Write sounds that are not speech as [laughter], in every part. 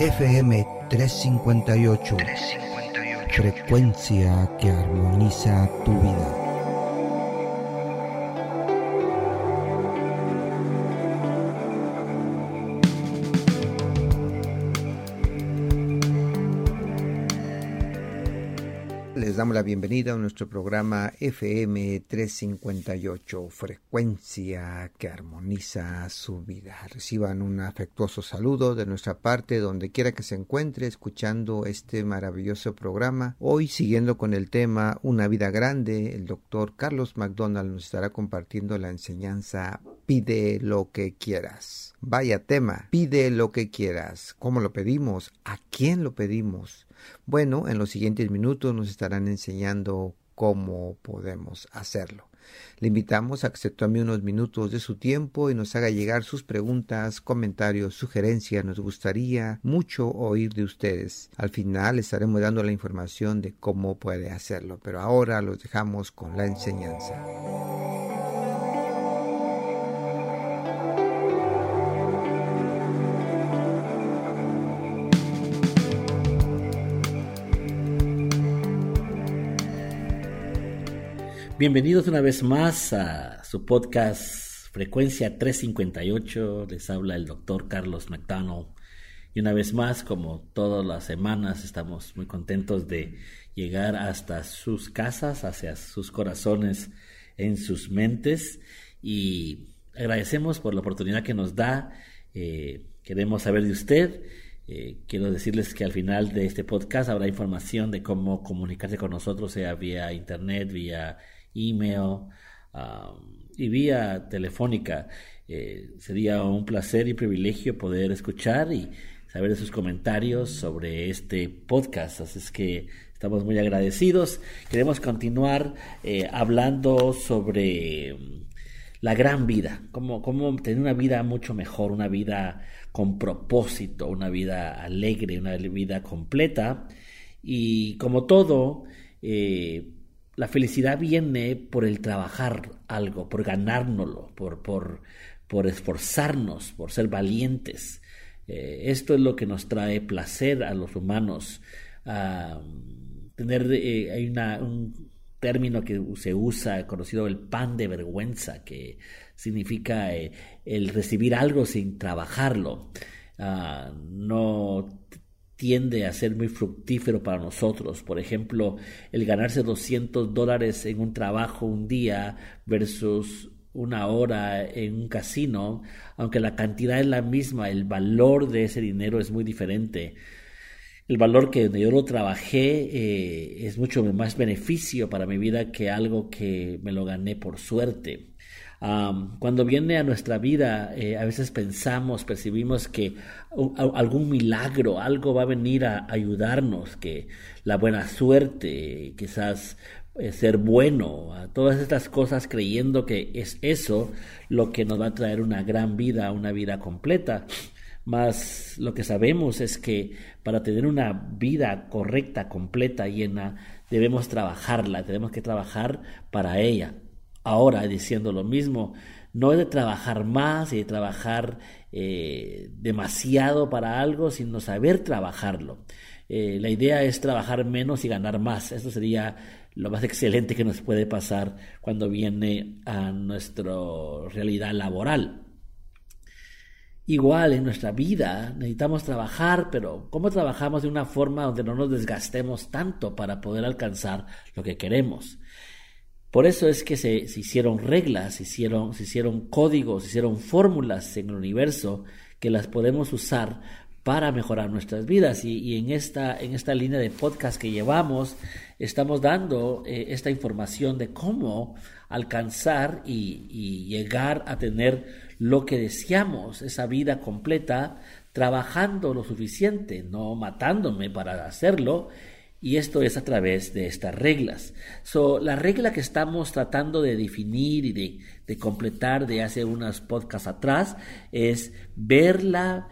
FM 358. Frecuencia que armoniza tu vida. Damos la bienvenida a nuestro programa FM 358, frecuencia que armoniza su vida. Reciban un afectuoso saludo de nuestra parte donde quiera que se encuentre escuchando este maravilloso programa. Hoy siguiendo con el tema Una vida grande, el doctor Carlos McDonald nos estará compartiendo la enseñanza Pide lo que quieras. Vaya tema, pide lo que quieras. ¿Cómo lo pedimos? ¿A quién lo pedimos? Bueno, en los siguientes minutos nos estarán enseñando cómo podemos hacerlo. Le invitamos a que tome unos minutos de su tiempo y nos haga llegar sus preguntas, comentarios, sugerencias. Nos gustaría mucho oír de ustedes. Al final estaremos dando la información de cómo puede hacerlo, pero ahora los dejamos con la enseñanza. Bienvenidos una vez más a su podcast Frecuencia 358. Les habla el doctor Carlos McDonald. Y una vez más, como todas las semanas, estamos muy contentos de llegar hasta sus casas, hacia sus corazones, en sus mentes. Y agradecemos por la oportunidad que nos da. Eh, queremos saber de usted. Eh, quiero decirles que al final de este podcast habrá información de cómo comunicarse con nosotros, sea vía internet, vía email y vía telefónica. Eh, sería un placer y privilegio poder escuchar y saber sus comentarios sobre este podcast. Así es que estamos muy agradecidos. Queremos continuar eh, hablando sobre mm, la gran vida, cómo, cómo tener una vida mucho mejor, una vida con propósito, una vida alegre, una vida completa. Y como todo, eh, la felicidad viene por el trabajar algo, por ganárnoslo, por, por, por esforzarnos, por ser valientes. Eh, esto es lo que nos trae placer a los humanos. tener, eh, hay un término que se usa, conocido el pan de vergüenza, que significa eh, el recibir algo sin trabajarlo. Ah, no tiende a ser muy fructífero para nosotros. Por ejemplo, el ganarse 200 dólares en un trabajo un día versus una hora en un casino, aunque la cantidad es la misma, el valor de ese dinero es muy diferente. El valor que yo lo trabajé eh, es mucho más beneficio para mi vida que algo que me lo gané por suerte cuando viene a nuestra vida, eh, a veces pensamos, percibimos que algún milagro, algo va a venir a ayudarnos, que la buena suerte, quizás eh, ser bueno, todas estas cosas creyendo que es eso lo que nos va a traer una gran vida, una vida completa. Mas lo que sabemos es que para tener una vida correcta, completa, llena, debemos trabajarla, tenemos que trabajar para ella ahora diciendo lo mismo. No es de trabajar más y de trabajar eh, demasiado para algo, sino saber trabajarlo. Eh, la idea es trabajar menos y ganar más. Eso sería lo más [laughs] excelente que nos puede pasar cuando viene a nuestra realidad laboral. Igual en nuestra vida necesitamos trabajar, pero ¿cómo trabajamos de una forma donde no nos desgastemos tanto para poder alcanzar lo que queremos? Por eso es que se, hicieron reglas, se hicieron, se hicieron códigos, se hicieron fórmulas en el universo que las podemos usar para mejorar nuestras vidas. Y, en, esta, en esta línea de podcast que llevamos, estamos dando eh, esta información de cómo alcanzar y, y llegar a tener lo que deseamos, esa vida completa, trabajando lo suficiente, no matándome para hacerlo y esto es a través de estas reglas. So, la regla que estamos tratando de definir y de, completar de hace unos podcasts atrás es ver la,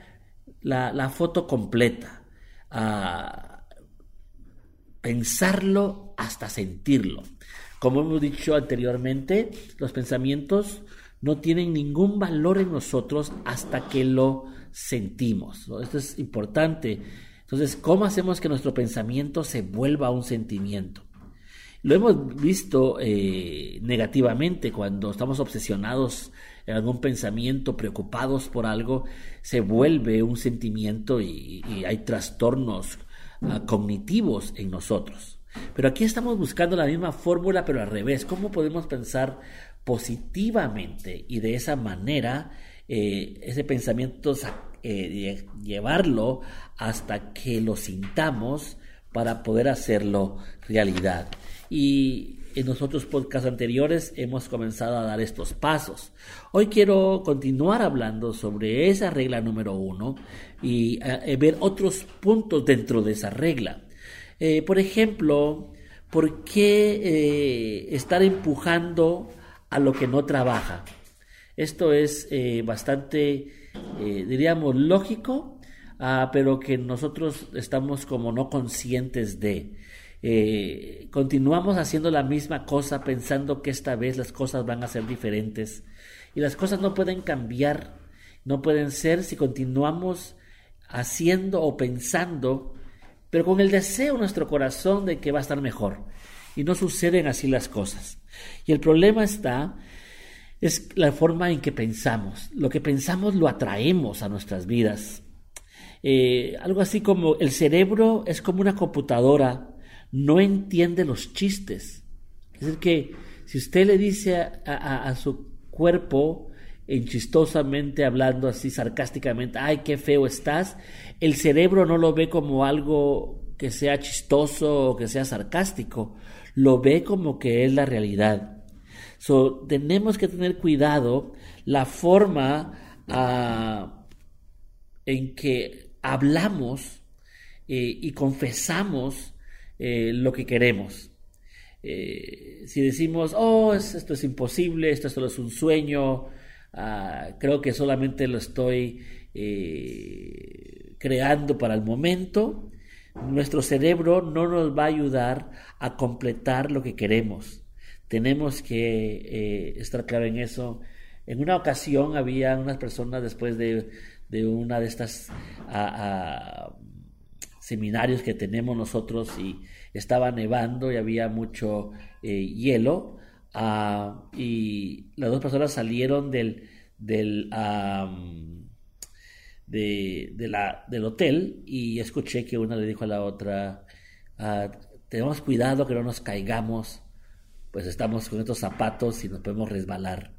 foto completa, ah, pensarlo hasta sentirlo. Como hemos dicho anteriormente, los pensamientos no tienen ningún valor en nosotros hasta que lo sentimos. Esto es importante. Entonces, ¿cómo hacemos que nuestro pensamiento se vuelva un sentimiento? Lo hemos visto eh, negativamente cuando estamos obsesionados en algún pensamiento, preocupados por algo, se vuelve un sentimiento y, hay trastornos ah, cognitivos en nosotros. Pero aquí estamos buscando la misma fórmula, pero al revés. ¿Cómo podemos pensar positivamente y de esa manera eh, ese pensamiento eh, llevarlo hasta que lo sintamos para poder hacerlo realidad? y en los otros podcasts anteriores hemos comenzado a dar estos pasos. Hoy quiero continuar hablando sobre esa regla número uno y eh, ver otros puntos dentro de esa regla. Eh, por ejemplo, ¿por qué eh, estar empujando a lo que no trabaja? Esto es bastante, diríamos, lógico, ah, pero que nosotros estamos como no conscientes de. Eh, continuamos haciendo la misma cosa pensando que esta vez las cosas van a ser diferentes y las cosas no pueden cambiar, no pueden ser si continuamos haciendo o pensando, pero con el deseo en nuestro corazón de que va a estar mejor. Y no suceden así las cosas. Y el problema está es la forma en que pensamos. Lo que pensamos lo atraemos a nuestras vidas. Eh, algo así como el cerebro es como una computadora no entiende los chistes. Es decir, que si usted le dice a, su cuerpo, en chistosamente hablando así sarcásticamente, ay, qué feo estás, el cerebro no lo ve como algo que sea chistoso o que sea sarcástico, lo ve como que es la realidad. So, tenemos que tener cuidado la forma ah, en que hablamos eh, y confesamos eh, lo que queremos. Eh, si decimos, oh, esto es imposible, esto solo es un sueño, ah, creo que solamente lo estoy creando para el momento, nuestro cerebro no nos va a ayudar a completar lo que queremos. Tenemos que estar claro en eso. En una ocasión había unas personas después de, una de estas seminarios que tenemos nosotros y estaba nevando y había mucho eh, hielo ah, y las dos personas salieron del, de, del hotel y escuché que una le dijo a la otra, ah, tenemos cuidado que no nos caigamos, pues estamos con estos zapatos y nos podemos resbalar.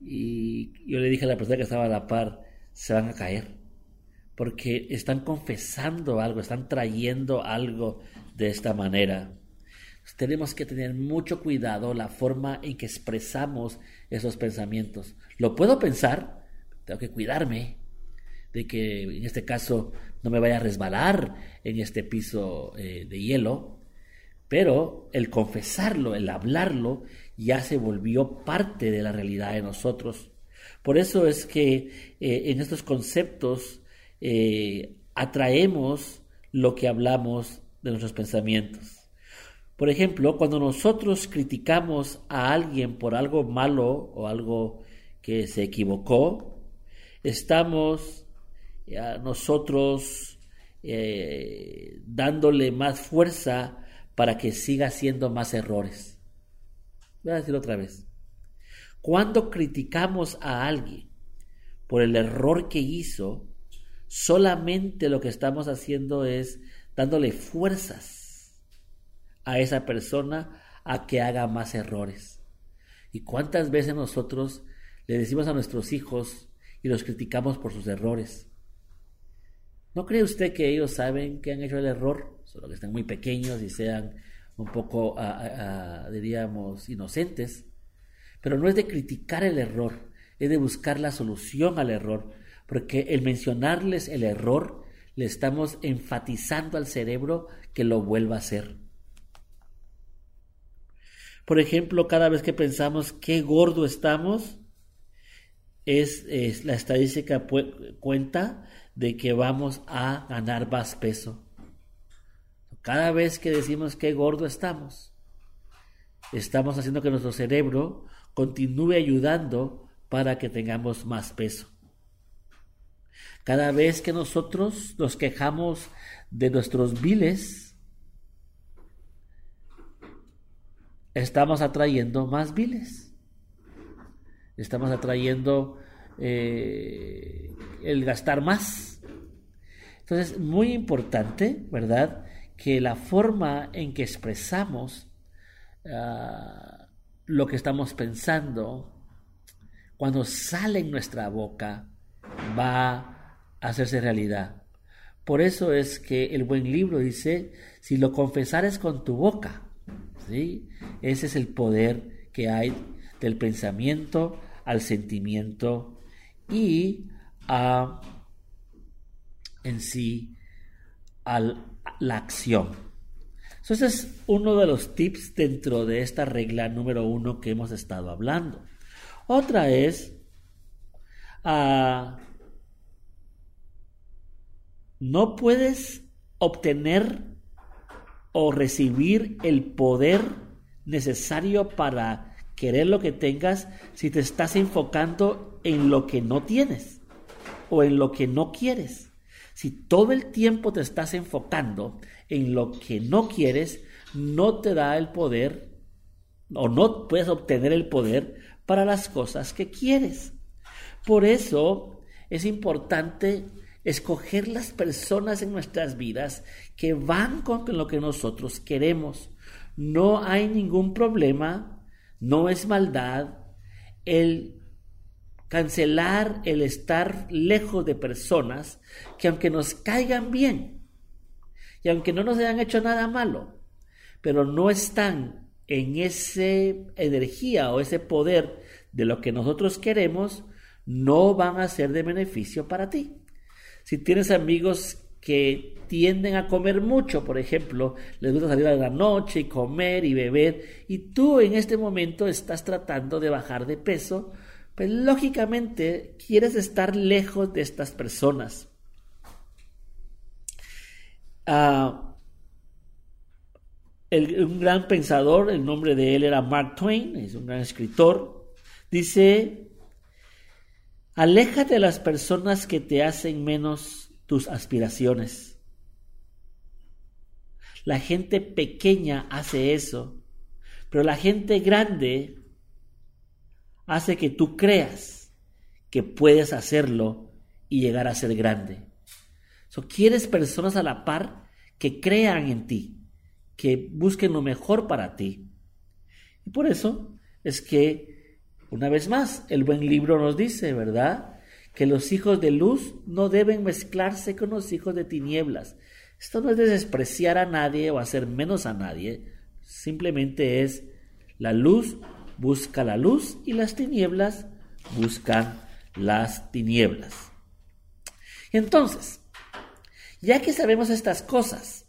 Y yo le dije a la persona que estaba a la par, se van a caer porque están confesando algo, están trayendo algo de esta manera. Tenemos que tener mucho cuidado la forma en que expresamos esos pensamientos. Lo puedo pensar, tengo que cuidarme de que en este caso no me vaya a resbalar en este piso eh, de hielo, pero el confesarlo, el hablarlo, ya se volvió parte de la realidad de nosotros. Por eso es que eh, en estos conceptos eh, atraemos lo que hablamos de nuestros pensamientos. Por ejemplo, cuando nosotros criticamos a alguien por algo malo o algo que se equivocó, estamos a nosotros eh, dándole más fuerza para que siga haciendo más errores. Voy a decir otra vez. Cuando criticamos a alguien por el error que hizo, solamente lo que estamos haciendo es dándole fuerzas a esa persona a que haga más errores. ¿Y cuántas veces nosotros le decimos a nuestros hijos y los criticamos por sus errores? ¿No cree usted que ellos saben que han hecho el error? Solo que están muy pequeños y sean un poco, diríamos, inocentes. Pero no es de criticar el error, es de buscar la solución al error porque el mencionarles el error le estamos enfatizando al cerebro que lo vuelva a hacer. Por ejemplo, cada vez que pensamos qué gordo estamos, es, la estadística cuenta de que vamos a ganar más peso. Cada vez que decimos qué gordo estamos, estamos haciendo que nuestro cerebro continúe ayudando para que tengamos más peso. Cada vez que nosotros nos quejamos de nuestros viles, estamos atrayendo más viles. Estamos atrayendo eh, el gastar más. Entonces, muy importante, ¿verdad? Que la forma en que expresamos ah, lo que estamos pensando, cuando sale en nuestra boca, va a hacerse realidad. Por eso es que el buen libro dice, si lo confesares con tu boca, ¿sí? ese es el poder que hay del pensamiento al sentimiento y a, en sí a la acción. Entonces es uno de los tips dentro de esta regla número uno que hemos estado hablando. Otra es a no puedes obtener o recibir el poder necesario para querer lo que tengas si te estás enfocando en lo que no tienes o en lo que no quieres. Si todo el tiempo te estás enfocando en lo que no quieres, no te da el poder o no puedes obtener el poder para las cosas que quieres. Por eso es importante escoger las personas en nuestras vidas que van con lo que nosotros queremos. No hay ningún problema, no es maldad el cancelar el estar lejos de personas que aunque nos caigan bien y aunque no nos hayan hecho nada malo, pero no están en esa energía o ese poder de lo que nosotros queremos, no van a ser de beneficio para ti. Si tienes amigos que tienden a comer mucho, por ejemplo, les gusta salir a la noche y comer y beber, y tú en este momento estás tratando de bajar de peso, pues lógicamente quieres estar lejos de estas personas. Ah, un gran pensador, el nombre de él era Mark Twain, es un gran escritor, dice Aléjate de las personas que te hacen menos tus aspiraciones. La gente pequeña hace eso, pero la gente grande hace que tú creas que puedes hacerlo y llegar a ser grande. Quieres personas a la par que crean en ti, que busquen lo mejor para ti. Y por eso es que una vez más, el buen libro nos dice, ¿verdad? Que los hijos de luz no deben mezclarse con los hijos de tinieblas. Esto no es despreciar a nadie o hacer menos a nadie, simplemente es la luz busca la luz y las tinieblas buscan las tinieblas. Entonces, ya que sabemos estas cosas,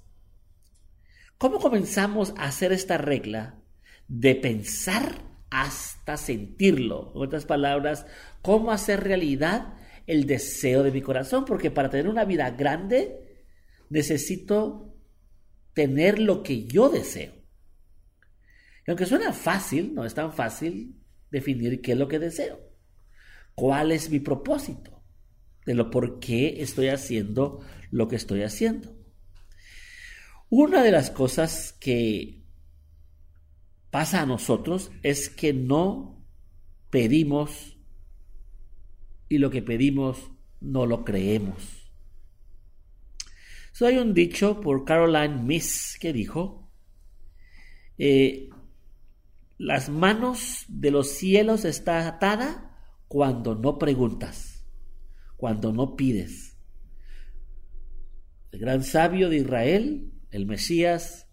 ¿cómo comenzamos a hacer esta regla de pensar hasta sentirlo. En otras palabras, cómo hacer realidad el deseo de mi corazón, porque para tener una vida grande necesito tener lo que yo deseo. Y aunque suena fácil, no es tan fácil definir qué es lo que deseo. ¿Cuál es mi propósito? De lo por qué estoy haciendo lo que estoy haciendo. Una de las cosas que pasa a nosotros es que no pedimos y lo que pedimos no lo creemos. hay un dicho por Caroline Miss que dijo, eh, las manos de los cielos están atadas cuando no preguntas, cuando no pides. El gran sabio de Israel, el Mesías,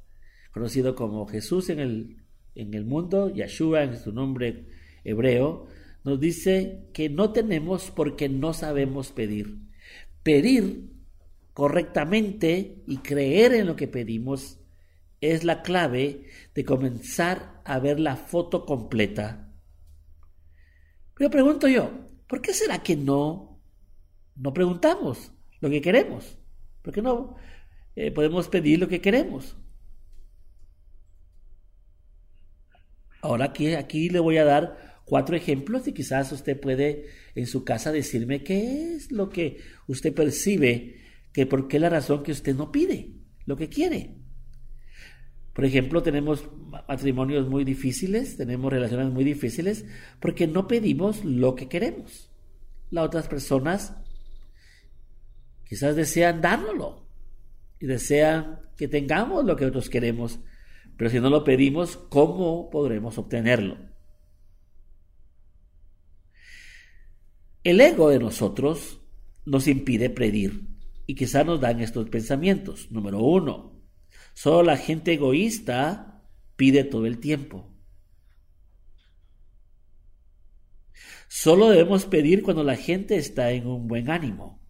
conocido como Jesús en el en el mundo, Yeshua en su nombre hebreo, nos dice que no tenemos porque no sabemos pedir. Pedir correctamente y creer en lo que pedimos es la clave de comenzar a ver la foto completa. Pero pregunto yo, ¿por qué será que no, no preguntamos lo que queremos? ¿Por qué no eh, podemos pedir lo que queremos? Ahora aquí, aquí le voy a dar cuatro ejemplos y quizás usted puede en su casa decirme qué es lo que usted percibe, que por qué la razón que usted no pide lo que quiere. Por ejemplo, tenemos matrimonios muy difíciles, tenemos relaciones muy difíciles porque no pedimos lo que queremos. Las otras personas quizás desean dárnoslo y desean que tengamos lo que nosotros queremos, pero si no lo pedimos, ¿cómo podremos obtenerlo? El ego de nosotros nos impide pedir y quizás nos dan estos pensamientos. Número uno, solo la gente egoísta pide todo el tiempo. Solo debemos pedir cuando la gente está en un buen ánimo.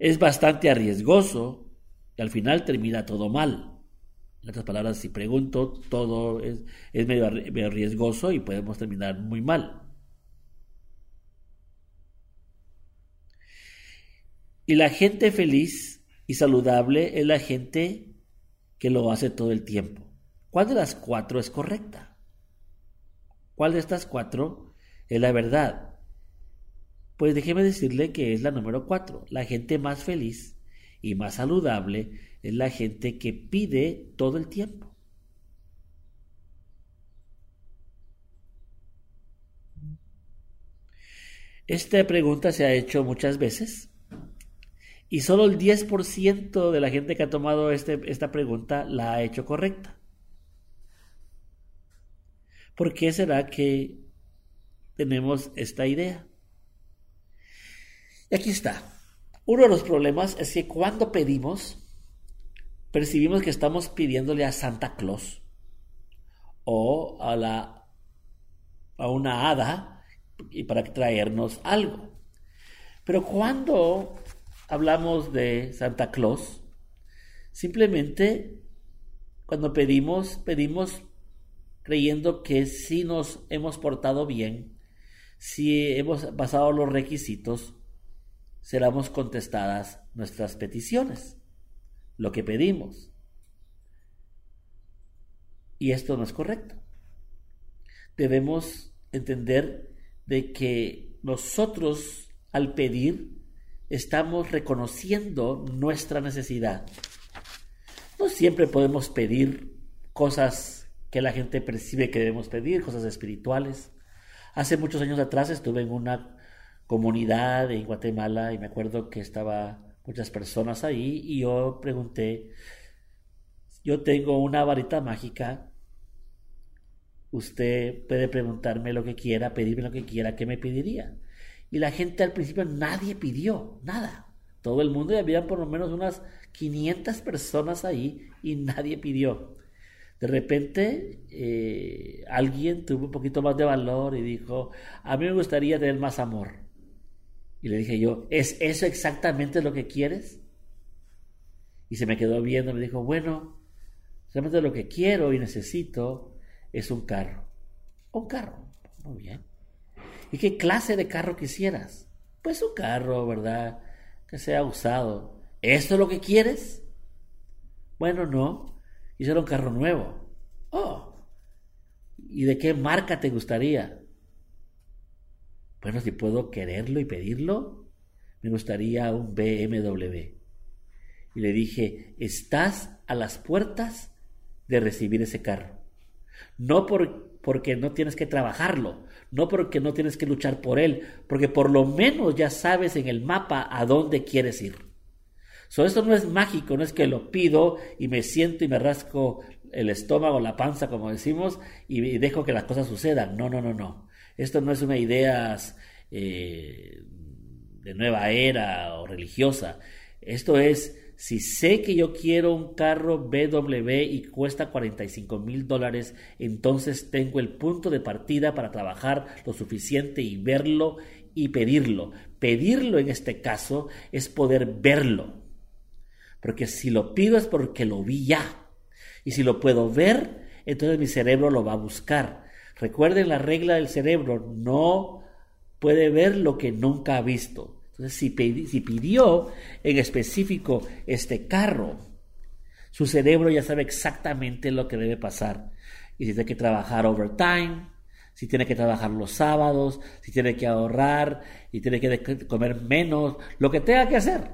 Es bastante arriesgoso y al final termina todo mal. En otras palabras, si pregunto, todo es, medio, medio riesgoso y podemos terminar muy mal. Y la gente feliz y saludable es la gente que lo hace todo el tiempo. ¿Cuál de las cuatro es correcta? ¿Cuál de estas cuatro es la verdad? Pues déjeme decirle que es la número cuatro. La gente más feliz y más saludable es la gente que pide todo el tiempo. Esta pregunta se ha hecho muchas veces y solo el 10% de la gente que ha tomado este, esta pregunta la ha hecho correcta. ¿Por qué será que tenemos esta idea? Y aquí está. Uno de los problemas es que cuando pedimos, percibimos que estamos pidiéndole a Santa Claus o a, la, a una hada y para traernos algo. Pero cuando hablamos de Santa Claus, simplemente cuando pedimos, pedimos creyendo que si nos hemos portado bien, si hemos pasado los requisitos, seremos contestadas nuestras peticiones, lo que pedimos. Y esto no es correcto. Debemos entender de que nosotros al pedir estamos reconociendo nuestra necesidad. No siempre podemos pedir cosas que la gente percibe que debemos pedir, cosas espirituales. Hace muchos años atrás estuve en una comunidad en Guatemala y me acuerdo que estaba muchas personas ahí y yo pregunté, yo tengo una varita mágica, usted puede preguntarme lo que quiera, pedirme lo que quiera, ¿qué me pediría? Y la gente al principio nadie pidió nada. Todo el mundo, y había por lo menos unas 500 personas ahí y nadie pidió. De repente eh, alguien tuvo un poquito más de valor y dijo, a mí me gustaría tener más amor. Y le dije yo, ¿es eso exactamente lo que quieres? Y se me quedó viendo, me dijo, bueno, realmente lo que quiero y necesito es un carro. Un carro, muy bien. ¿Y qué clase de carro quisieras? Pues un carro, ¿verdad? Que sea usado. ¿Esto es lo que quieres? Bueno, no. Quisiera un carro nuevo. Oh. ¿Y de qué marca te gustaría? Bueno, si puedo quererlo y pedirlo, me gustaría un BMW. Y le dije, estás a las puertas de recibir ese carro. No por, porque no tienes que trabajarlo, no porque no tienes que luchar por él, porque por lo menos ya sabes en el mapa a dónde quieres ir. So, esto no es mágico, no es que lo pido y me siento y me rasco el estómago, la panza, como decimos, y dejo que las cosas sucedan. No, no, no, no. Esto no es una idea eh, de nueva era o religiosa. Esto es, si sé que yo quiero un carro BW y cuesta 45 mil dólares, entonces tengo el punto de partida para trabajar lo suficiente y verlo y pedirlo. Pedirlo en este caso es poder verlo. Porque si lo pido es porque lo vi ya. Y si lo puedo ver, entonces mi cerebro lo va a buscar. Recuerden la regla del cerebro, no puede ver lo que nunca ha visto. Entonces, si, pidió en específico este carro, su cerebro ya sabe exactamente lo que debe pasar. y si tiene que trabajar overtime, si tiene que trabajar los sábados, si tiene que ahorrar y tiene que comer menos, lo que tenga que hacer.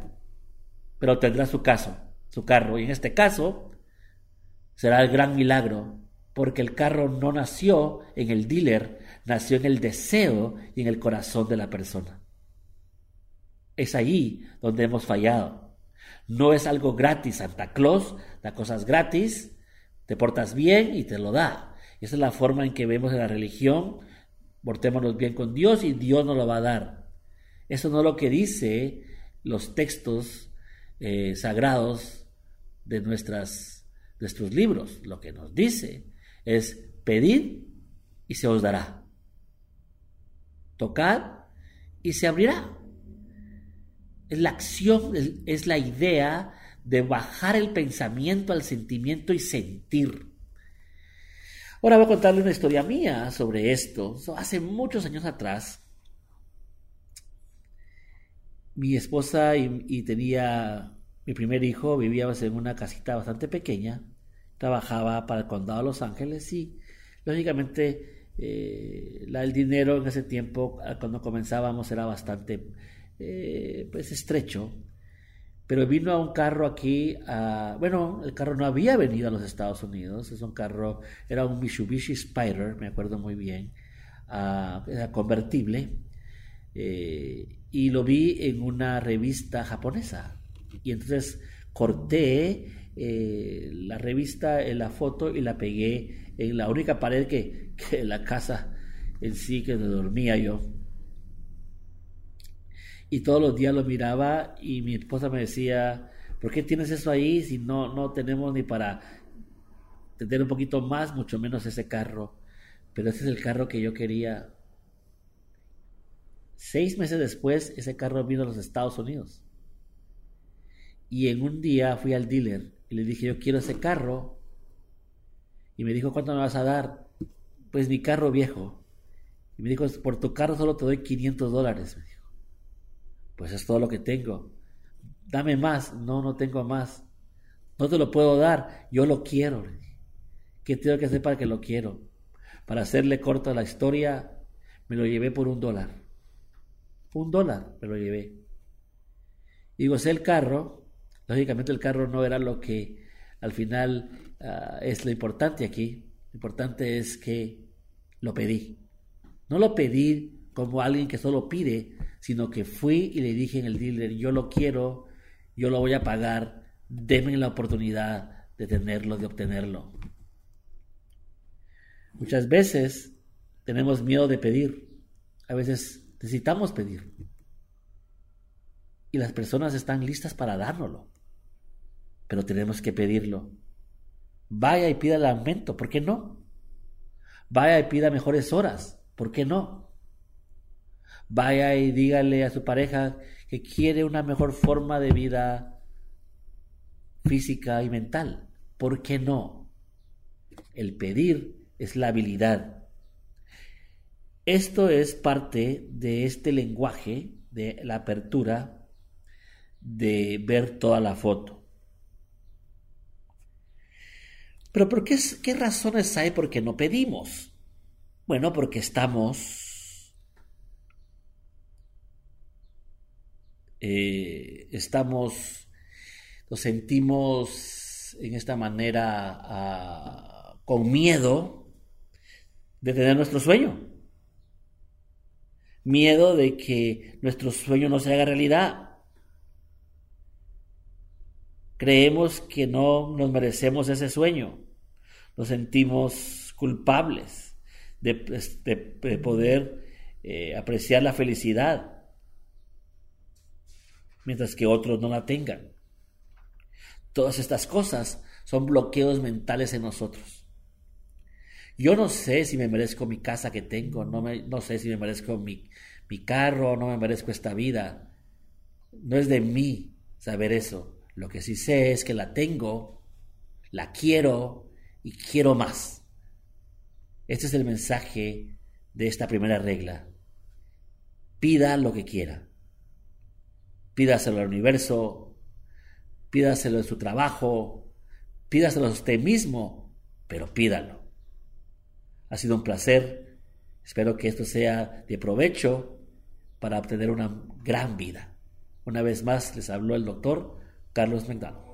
Pero tendrá su caso, su carro. Y en este caso será el gran milagro, porque el carro no nació en el dealer, nació en el deseo y en el corazón de la persona. Es allí donde hemos fallado. No es algo gratis. Santa Claus da cosas gratis, te portas bien y te lo da. Esa es la forma en que vemos en la religión. Portémonos bien con Dios y Dios nos lo va a dar. Eso no es lo que dice los textos eh, sagrados de nuestros libros. Lo que nos dice es pedid y se os dará. Tocad y se abrirá. Es la acción, es la idea de bajar el pensamiento al sentimiento y sentir. Ahora voy a contarle una historia mía sobre esto. Hace muchos años atrás, mi esposa y, tenía mi primer hijo, vivíamos en una casita bastante pequeña, trabajaba para el condado de Los Ángeles y lógicamente eh, el dinero en ese tiempo, cuando comenzábamos, era bastante eh, pues estrecho. Pero vino a un carro aquí, bueno, el carro no había venido a los Estados Unidos, es un carro, era un Mitsubishi Spider, me acuerdo muy bien, era convertible, eh, y lo vi en una revista japonesa. Y entonces corté eh, la revista en la foto y la pegué en la única pared que, que la casa en sí que dormía yo y todos los días lo miraba y mi esposa me decía, ¿por qué tienes eso ahí si no, no tenemos ni para tener un poquito más, mucho menos ese carro? Pero ese es el carro que yo quería. Seis meses después, ese carro vino a los Estados Unidos. Y en un día fui al dealer y le dije, yo quiero ese carro. Y me dijo, ¿cuánto me vas a dar? Pues mi carro viejo. Y me dijo, por tu carro solo te doy 500 dólares. Pues es todo lo que tengo. Dame más. No, no tengo más. No te lo puedo dar. Yo lo quiero. ¿Qué tengo que hacer para que lo quiero? Para hacerle corta la historia, me lo llevé por un dólar. Un dólar me lo llevé. Y gocé el carro. Lógicamente el carro no era lo que al final ah, es lo importante aquí. Lo importante es que lo pedí. No lo pedí como alguien que solo pide, sino que fui y le dije en el dealer, yo lo quiero, yo lo voy a pagar, denme la oportunidad de tenerlo, de obtenerlo. Muchas veces tenemos miedo de pedir, a veces necesitamos pedir. Y las personas están listas para dárnoslo, pero tenemos que pedirlo. Vaya y pida el aumento, ¿por qué no? Vaya y pida mejores horas, ¿por qué no? Vaya y dígale a su pareja que quiere una mejor forma de vida física y mental. ¿Por qué no? El pedir es la habilidad. Esto es parte de este lenguaje de la apertura de ver toda la foto. Pero ¿por qué, qué razones hay por qué no pedimos? Bueno, porque estamos Eh, estamos, nos sentimos en esta manera ah, con miedo de tener nuestro sueño. Miedo de que nuestro sueño no se haga realidad. Creemos que no nos merecemos ese sueño. Nos sentimos culpables de, pues, poder eh, apreciar la felicidad mientras que otros no la tengan. Todas estas cosas son bloqueos mentales en nosotros. Yo no sé si me merezco mi casa que tengo, no, no sé si me merezco mi, mi carro, no me merezco esta vida. No es de mí saber eso. Lo que sí sé es que la tengo, la quiero y quiero más. Este es el mensaje de esta primera regla. Pida lo que quiera. Pídaselo al universo, pídaselo en su trabajo, pídaselo a usted mismo, pero pídalo. Ha sido un placer. Espero que esto sea de provecho para obtener una gran vida. Una vez más les habló el doctor Carlos McDonald.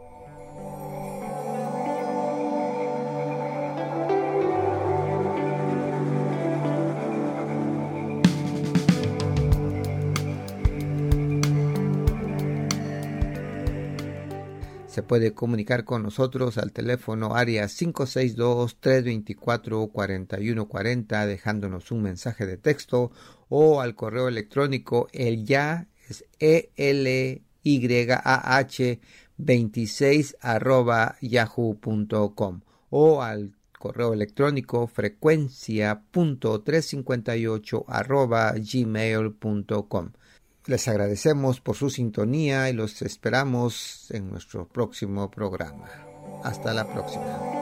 Se puede comunicar con nosotros al teléfono área 562-324-4140 dejándonos un mensaje de texto o al correo electrónico el ya es e l y a h 26 arroba yahoo.com o al correo electrónico frecuencia.358 arroba gmail.com. Les agradecemos por su sintonía y los esperamos en nuestro próximo programa. Hasta la próxima.